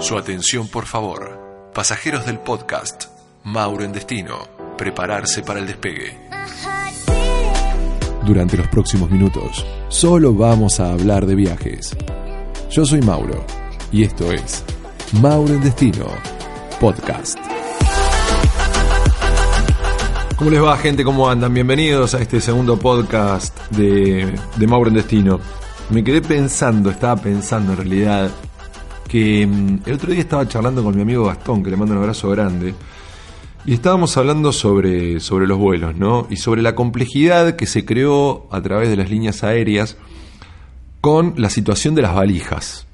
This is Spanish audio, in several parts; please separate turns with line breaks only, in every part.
su atención, por favor. Pasajeros del podcast Mauro en Destino. Prepararse para el despegue. Durante los próximos minutos, solo vamos a hablar de viajes. Yo soy Mauro y esto es Mauro en Destino Podcast. ¿Cómo les va, gente? ¿Cómo andan? Bienvenidos a este segundo podcast de, de Mauro en Destino me quedé pensando, estaba pensando en realidad, que mm, el otro día estaba charlando con mi amigo Gastón, que le mando un abrazo grande, y estábamos hablando sobre, sobre los vuelos, ¿no? Y sobre la complejidad que se creó a través de las líneas aéreas con la situación de las valijas,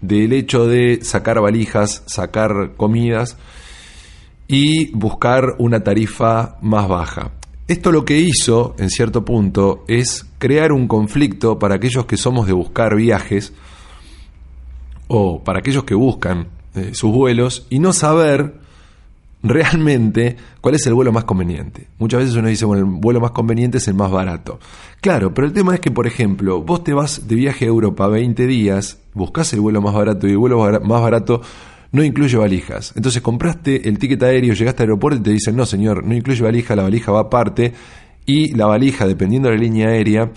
del hecho de sacar valijas, sacar comidas y buscar una tarifa más baja. Esto lo que hizo, en cierto punto, es crear un conflicto para aquellos que somos de buscar viajes o para aquellos que buscan eh, sus vuelos y no saber realmente cuál es el vuelo más conveniente. Muchas veces uno dice, bueno, el vuelo más conveniente es el más barato. Claro, pero el tema es que, por ejemplo, vos te vas de viaje a Europa 20 días, buscas el vuelo más barato y el vuelo más barato no incluye valijas. Entonces compraste el ticket aéreo, llegaste al aeropuerto y te dicen, no señor, no incluye valija, la valija va aparte y la valija, dependiendo de la línea aérea,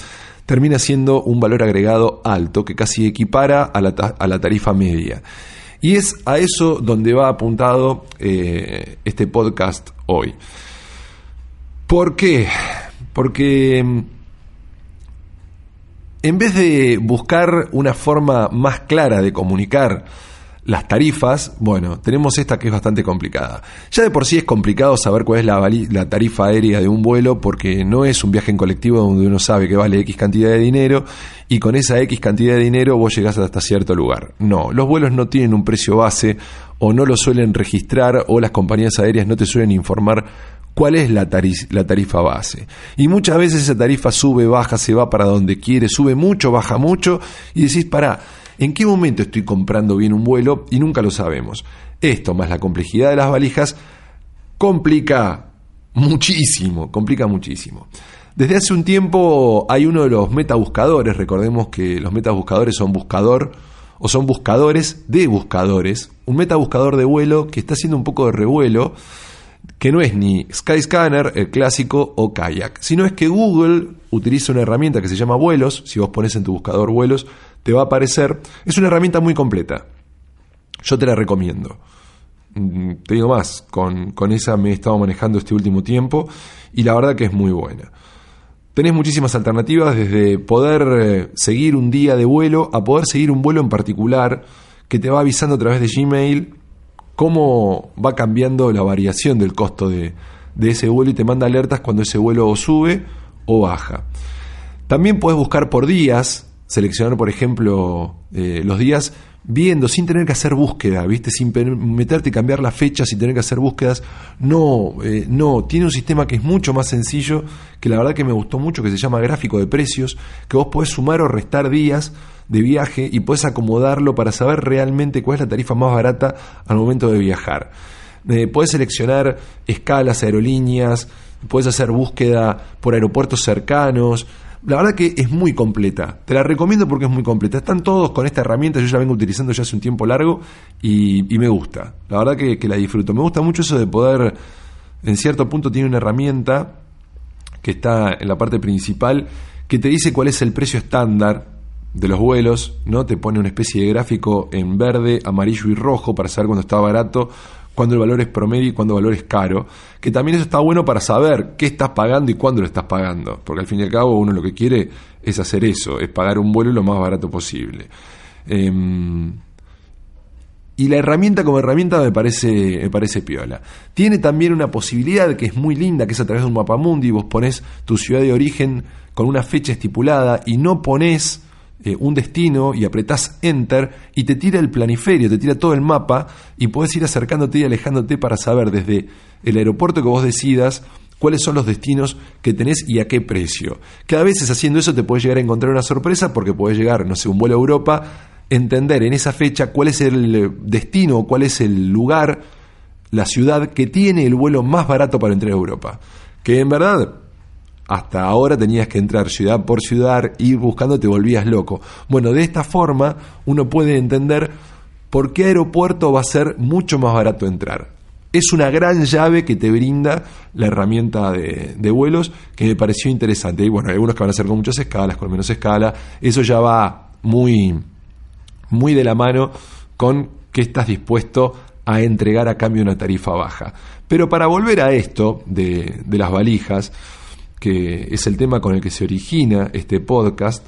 termina siendo un valor agregado alto que casi equipara a la, a la tarifa media. Y es a eso donde va apuntado eh, este podcast hoy. ¿Por qué? Porque mm, en vez de buscar una forma más clara de comunicar las tarifas, bueno, tenemos esta que es bastante complicada. Ya de por sí es complicado saber cuál es la, tarifa aérea de un vuelo porque no es un viaje en colectivo donde uno sabe que vale X cantidad de dinero y con esa X cantidad de dinero vos llegás hasta cierto lugar. No, los vuelos no tienen un precio base o no lo suelen registrar o las compañías aéreas no te suelen informar cuál es la, la tarifa base. Y muchas veces esa tarifa sube, baja, se va para donde quiere, sube mucho, baja mucho y decís, para ¿En qué momento estoy comprando bien un vuelo? Y nunca lo sabemos. Esto, más la complejidad de las valijas, complica muchísimo, complica muchísimo. Desde hace un tiempo hay uno de los metabuscadores, recordemos que los metabuscadores son buscador o son buscadores de buscadores, un metabuscador de vuelo que está haciendo un poco de revuelo, que no es ni Skyscanner, el clásico, o Kayak, sino es que Google utiliza una herramienta que se llama vuelos, si vos pones en tu buscador vuelos, te va a aparecer. Es una herramienta muy completa. Yo te la recomiendo. Mm, te digo más, con, esa me he estado manejando este último tiempo y la verdad que es muy buena. Tenés muchísimas alternativas desde poder eh, seguir un día de vuelo a poder seguir un vuelo en particular que te va avisando a través de Gmail cómo va cambiando la variación del costo de, de ese vuelo y te manda alertas cuando ese vuelo sube o baja. También puedes buscar por días, seleccionar, por ejemplo, eh, los días viendo, sin tener que hacer búsqueda, ¿viste? Sin meterte y cambiar la fecha, sin tener que hacer búsquedas. No, eh, no, tiene un sistema que es mucho más sencillo, que la verdad que me gustó mucho, que se llama gráfico de precios, que vos podés sumar o restar días de viaje y podés acomodarlo para saber realmente cuál es la tarifa más barata al momento de viajar. Eh, podés seleccionar escalas, aerolíneas, puedes hacer búsqueda por aeropuertos cercanos, la verdad que es muy completa. Te la recomiendo porque es muy completa. Están todos con esta herramienta, yo ya vengo utilizando ya hace un tiempo largo y, me gusta. La verdad que, que, la disfruto. Me gusta mucho eso de poder, en cierto punto tiene una herramienta que está en la parte principal que te dice cuál es el precio estándar de los vuelos, ¿no? Te pone una especie de gráfico en verde, amarillo y rojo para saber cuándo está barato, cuándo el valor es promedio y cuándo el valor es caro. Que también eso está bueno para saber qué estás pagando y cuándo lo estás pagando. Porque al fin y al cabo uno lo que quiere es hacer eso, es pagar un vuelo lo más barato posible. Em, y la herramienta como herramienta me parece, me parece piola. Tiene también una posibilidad que es muy linda, que es a través de un mapa mundi, vos pones tu ciudad de origen con una fecha estipulada y no pones eh, un destino y apretás enter y te tira el planiferio, te tira todo el mapa y podés ir acercándote y alejándote para saber desde el aeropuerto que vos decidas cuáles son los destinos que tenés y a qué precio. Cada vez haciendo eso te puedes llegar a encontrar una sorpresa porque puedes llegar, no sé, un vuelo a Europa, entender en esa fecha cuál es el destino, cuál es el lugar, la ciudad que tiene el vuelo más barato para entrar a Europa. Que en verdad hasta ahora tenías que entrar ciudad por ciudad, ir buscando, te volvías loco. Bueno, de esta forma uno puede entender por qué aeropuerto va a ser mucho más barato entrar. Es una gran llave que te brinda la herramienta de, vuelos que me pareció interesante. Y bueno, hay algunos que van a ser con muchas escalas, con menos escala. Eso ya va muy, muy de la mano con que estás dispuesto a entregar a cambio una tarifa baja. Pero para volver a esto de, de las valijas, que es el tema con el que se origina este podcast,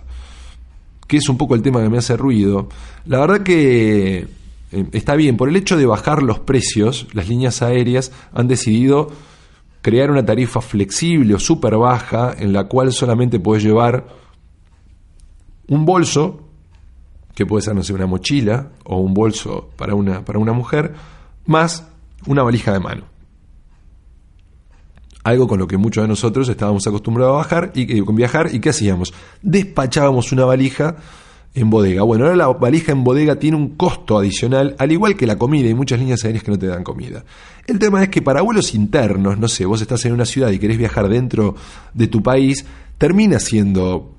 que es un poco el tema que me hace ruido, la verdad que eh, está bien, por el hecho de bajar los precios, las líneas aéreas han decidido crear una tarifa flexible o súper baja en la cual solamente puedes llevar un bolso, que puede ser, no sé, una mochila o un bolso para una, para una mujer, más una valija de mano algo con lo que muchos de nosotros estábamos acostumbrados a bajar y, con viajar, ¿y qué hacíamos? Despachábamos una valija en bodega. Bueno, ahora la valija en bodega tiene un costo adicional, al igual que la comida y muchas líneas aéreas que no te dan comida. El tema es que para vuelos internos, no sé, vos estás en una ciudad y querés viajar dentro de tu país, termina siendo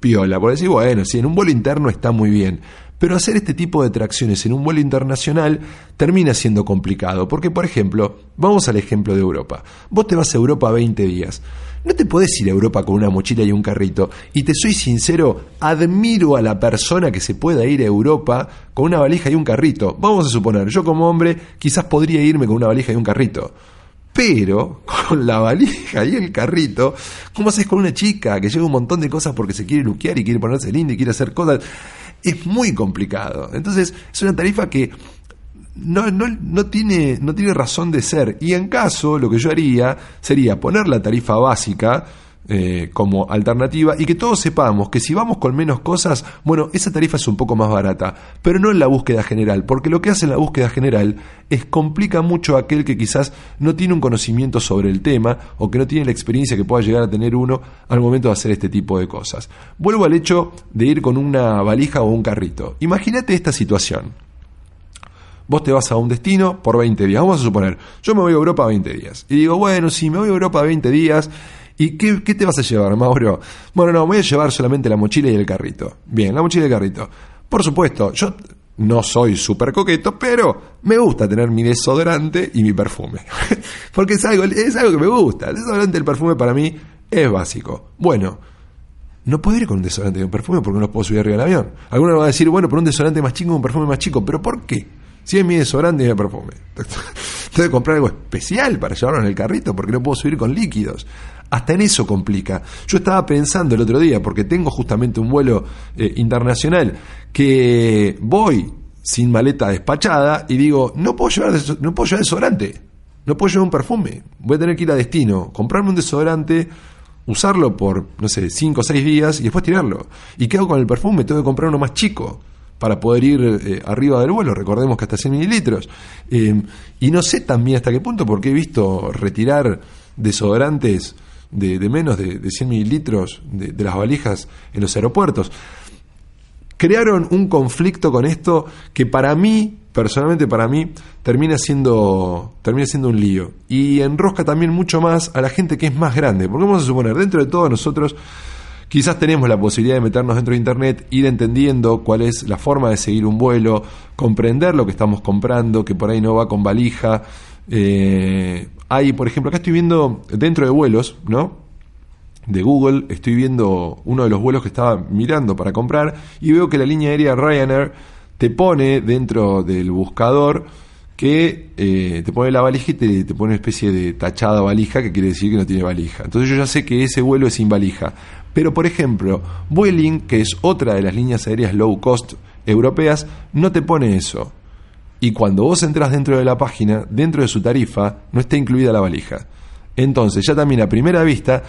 piola, por decir, bueno, si en un vuelo interno está muy bien, pero hacer este tipo de tracciones en un vuelo internacional termina siendo complicado, porque por ejemplo, vamos al ejemplo de Europa. Vos te vas a Europa 20 días. No te podés ir a Europa con una mochila y un carrito. Y te soy sincero, admiro a la persona que se pueda ir a Europa con una valija y un carrito. Vamos a suponer, yo como hombre quizás podría irme con una valija y un carrito. Pero con la valija y el carrito, ¿cómo haces con una chica que lleva un montón de cosas porque se quiere luquear y quiere ponerse linda y quiere hacer cosas? Es muy complicado. Entonces, es una tarifa que no, no, no, tiene, no tiene razón de ser. Y en caso, lo que yo haría sería poner la tarifa básica eh, como alternativa y que todos sepamos que si vamos con menos cosas, bueno, esa tarifa es un poco más barata, pero no en la búsqueda general, porque lo que hace en la búsqueda general es complica mucho a aquel que quizás no tiene un conocimiento sobre el tema o que no tiene la experiencia que pueda llegar a tener uno al momento de hacer este tipo de cosas. Vuelvo al hecho de ir con una valija o un carrito. Imagínate esta situación. Vos te vas a un destino por 20 días. Vamos a suponer, yo me voy a Europa 20 días. Y digo, bueno, si me voy a Europa 20 días, ¿Y qué, te vas a llevar, Mauro? Bueno, no, voy a llevar solamente la mochila y el carrito. Bien, la mochila y el carrito. Por supuesto, yo no soy súper coqueto, pero me gusta tener mi desodorante y mi perfume. Porque es algo, es algo que me gusta. El desodorante y el perfume para mí es básico. Bueno, no puedo ir con un desodorante y un perfume porque no los puedo subir arriba del avión. Algunos van a decir, bueno, por un desodorante más chico, un perfume más chico. ¿Pero por qué? Si es mi desodorante y mi perfume. Tengo que comprar algo especial para llevarlo en el carrito porque no puedo subir con líquidos. Hasta en eso complica. Yo estaba pensando el otro día, porque tengo justamente un vuelo eh, internacional, que voy sin maleta despachada y digo, no puedo llevar, no puedo llevar desodorante, no puedo llevar un perfume, voy a tener que ir a destino, comprarme un desodorante, usarlo por, no sé, 5 o 6 días y después tirarlo. ¿Y qué hago con el perfume? Tengo que comprar uno más chico para poder ir eh, arriba del vuelo, recordemos que hasta 100 mililitros. Eh, y no sé también hasta qué punto, porque he visto retirar desodorantes de, menos de, 100 mililitros de, de las valijas en los aeropuertos. Crearon un conflicto con esto que para mí, personalmente para mí, termina siendo, termina siendo un lío. Y enrosca también mucho más a la gente que es más grande. Porque vamos a suponer, dentro de todos nosotros, quizás tenemos la posibilidad de meternos dentro de Internet, ir entendiendo cuál es la forma de seguir un vuelo, comprender lo que estamos comprando, que por ahí no va con valija, eh, hay, por ejemplo, acá estoy viendo dentro de vuelos, ¿no? De Google, estoy viendo uno de los vuelos que estaba mirando para comprar y veo que la línea aérea Ryanair te pone dentro del buscador que eh, te pone la valija y te, te, pone una especie de tachada valija que quiere decir que no tiene valija. Entonces yo ya sé que ese vuelo es sin valija. Pero por ejemplo, Vueling, que es otra de las líneas aéreas low cost europeas, no te pone eso. Y cuando vos entras dentro de la página, dentro de su tarifa, no está incluida la valija. Entonces, ya también a primera vista,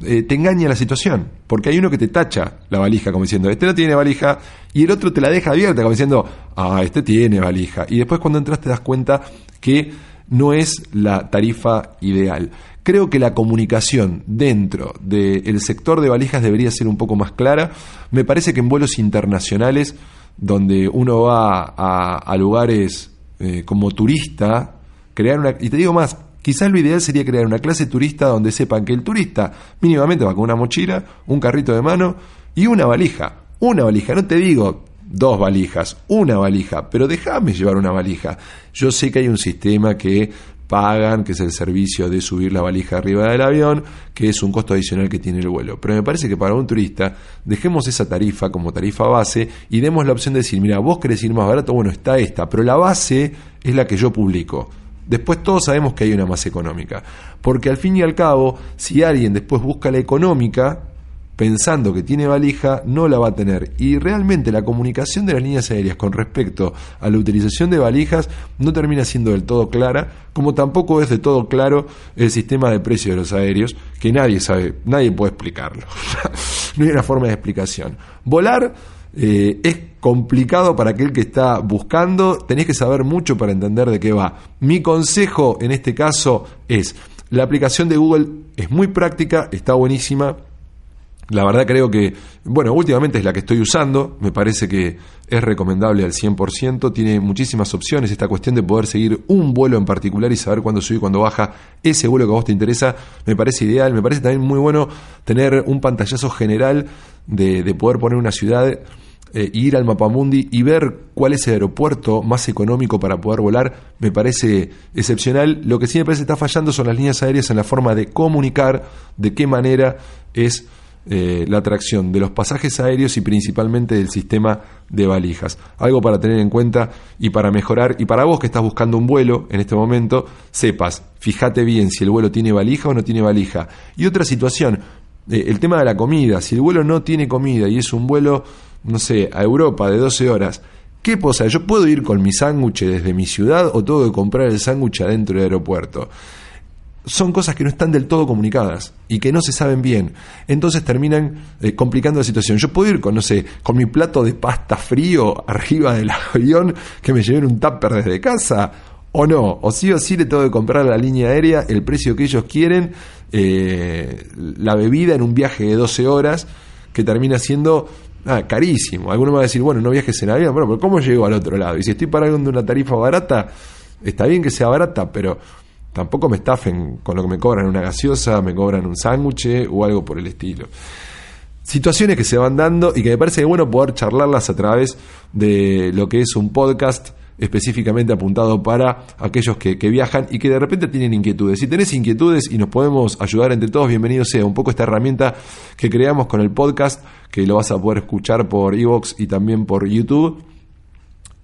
eh, te engaña la situación, porque hay uno que te tacha la valija como diciendo, este no tiene valija, y el otro te la deja abierta como diciendo, ah, este tiene valija. Y después cuando entras te das cuenta que no es la tarifa ideal. Creo que la comunicación dentro del sector de valijas debería ser un poco más clara. Me parece que en vuelos internacionales, donde uno va a, lugares eh, como turista, crear una... Y te digo más, Quizás lo ideal sería crear una clase turista donde sepan que el turista mínimamente va con una mochila, un carrito de mano y una valija. Una valija, no te digo dos valijas, una valija, pero déjame llevar una valija. Yo sé que hay un sistema que pagan, que es el servicio de subir la valija arriba del avión, que es un costo adicional que tiene el vuelo. Pero me parece que para un turista dejemos esa tarifa como tarifa base y demos la opción de decir, mira, vos querés ir más barato, bueno, está esta, pero la base es la que yo publico. Después todos sabemos que hay una más económica. Porque al fin y al cabo, si alguien después busca la económica, pensando que tiene valija, no la va a tener. Y realmente la comunicación de las líneas aéreas con respecto a la utilización de valijas no termina siendo del todo clara, como tampoco es de todo claro el sistema de precio de los aéreos, que nadie sabe, nadie puede explicarlo. no hay una forma de explicación. Volar eh, es complicado para aquel que está buscando, tenés que saber mucho para entender de qué va. Mi consejo en este caso es, la aplicación de Google es muy práctica, está buenísima. La verdad creo que, bueno, últimamente es la que estoy usando, me parece que es recomendable al 100%, tiene muchísimas opciones, esta cuestión de poder seguir un vuelo en particular y saber cuándo sube y cuándo baja ese vuelo que a vos te interesa, me parece ideal, me parece también muy bueno tener un pantallazo general de, de poder poner una ciudad eh, ir al Mapamundi y ver cuál es el aeropuerto más económico para poder volar, me parece excepcional. Lo que sí me parece está fallando son las líneas aéreas en la forma de comunicar de qué manera es eh, la atracción de los pasajes aéreos y principalmente del sistema de valijas. Algo para tener en cuenta y para mejorar. Y para vos que estás buscando un vuelo en este momento, sepas, fíjate bien si el vuelo tiene valija o no tiene valija. Y otra situación, eh, el tema de la comida. Si el vuelo no tiene comida y es un vuelo no sé, a Europa de 12 horas, ¿qué pasa? ¿Yo puedo ir con mi sándwich desde mi ciudad o tengo que comprar el sándwich adentro del aeropuerto? Son cosas que no están del todo comunicadas y que no se saben bien. Entonces terminan eh, complicando la situación. Yo puedo ir con, no sé, con mi plato de pasta frío arriba del avión que me lleven un tupper desde casa o no, o sí o sí le tengo que comprar a la línea aérea el precio que ellos quieren, eh, la bebida en un viaje de 12 horas que termina siendo Ah, carísimo. Alguno me va a decir, bueno, no viajes en avión, bueno, pero ¿cómo llego al otro lado? Y si estoy pagando una tarifa barata, está bien que sea barata, pero tampoco me estafen con lo que me cobran una gaseosa, me cobran un sándwich o algo por el estilo. Situaciones que se van dando y que me parece bueno poder charlarlas a través de lo que es un podcast específicamente apuntado para aquellos que, viajan y que de repente tienen inquietudes. Si tenés inquietudes y nos podemos ayudar entre todos, bienvenido sea un poco esta herramienta que creamos con el podcast, que lo vas a poder escuchar por Evox y también por YouTube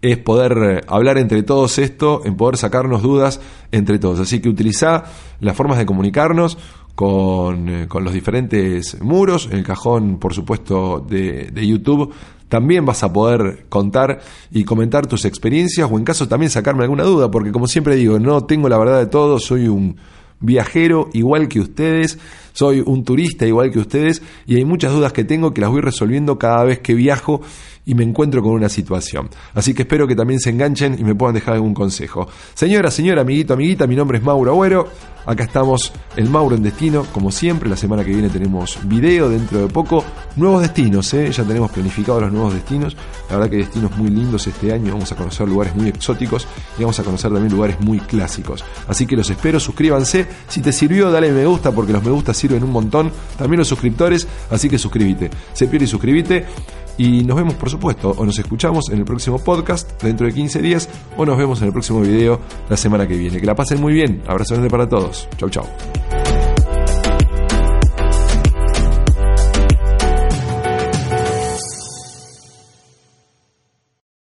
es poder eh, hablar entre todos esto, en poder sacarnos dudas entre todos. Así que utiliza las formas de comunicarnos con, eh, con los diferentes muros, el cajón, por supuesto, de, de YouTube también vas a poder contar y comentar tus experiencias o en caso también sacarme alguna duda, porque como siempre digo, no tengo la verdad de todo, soy un viajero igual que ustedes, soy un turista igual que ustedes y hay muchas dudas que tengo que las voy resolviendo cada vez que viajo y me encuentro con una situación. Así que espero que también se enganchen y me puedan dejar algún consejo. Señora, señora, amiguito, amiguita, mi nombre es Mauro Agüero. Acá estamos, el Mauro en Destino, como siempre. La semana que viene tenemos video dentro de poco. Nuevos destinos, ¿eh? ya tenemos planificados los nuevos destinos. La verdad que destinos muy lindos este año. Vamos a conocer lugares muy exóticos y vamos a conocer también lugares muy clásicos. Así que los espero, suscríbanse. Si te sirvió, dale me gusta porque los me gusta sirven un montón. También los suscriptores, así que suscríbete. Se pierde y suscríbete. Y nos vemos, por supuesto, o nos escuchamos en el próximo podcast dentro de 15 días, o nos vemos en el próximo video la semana que viene. Que la pasen muy bien. Abrazo grande para todos. Chau, chau.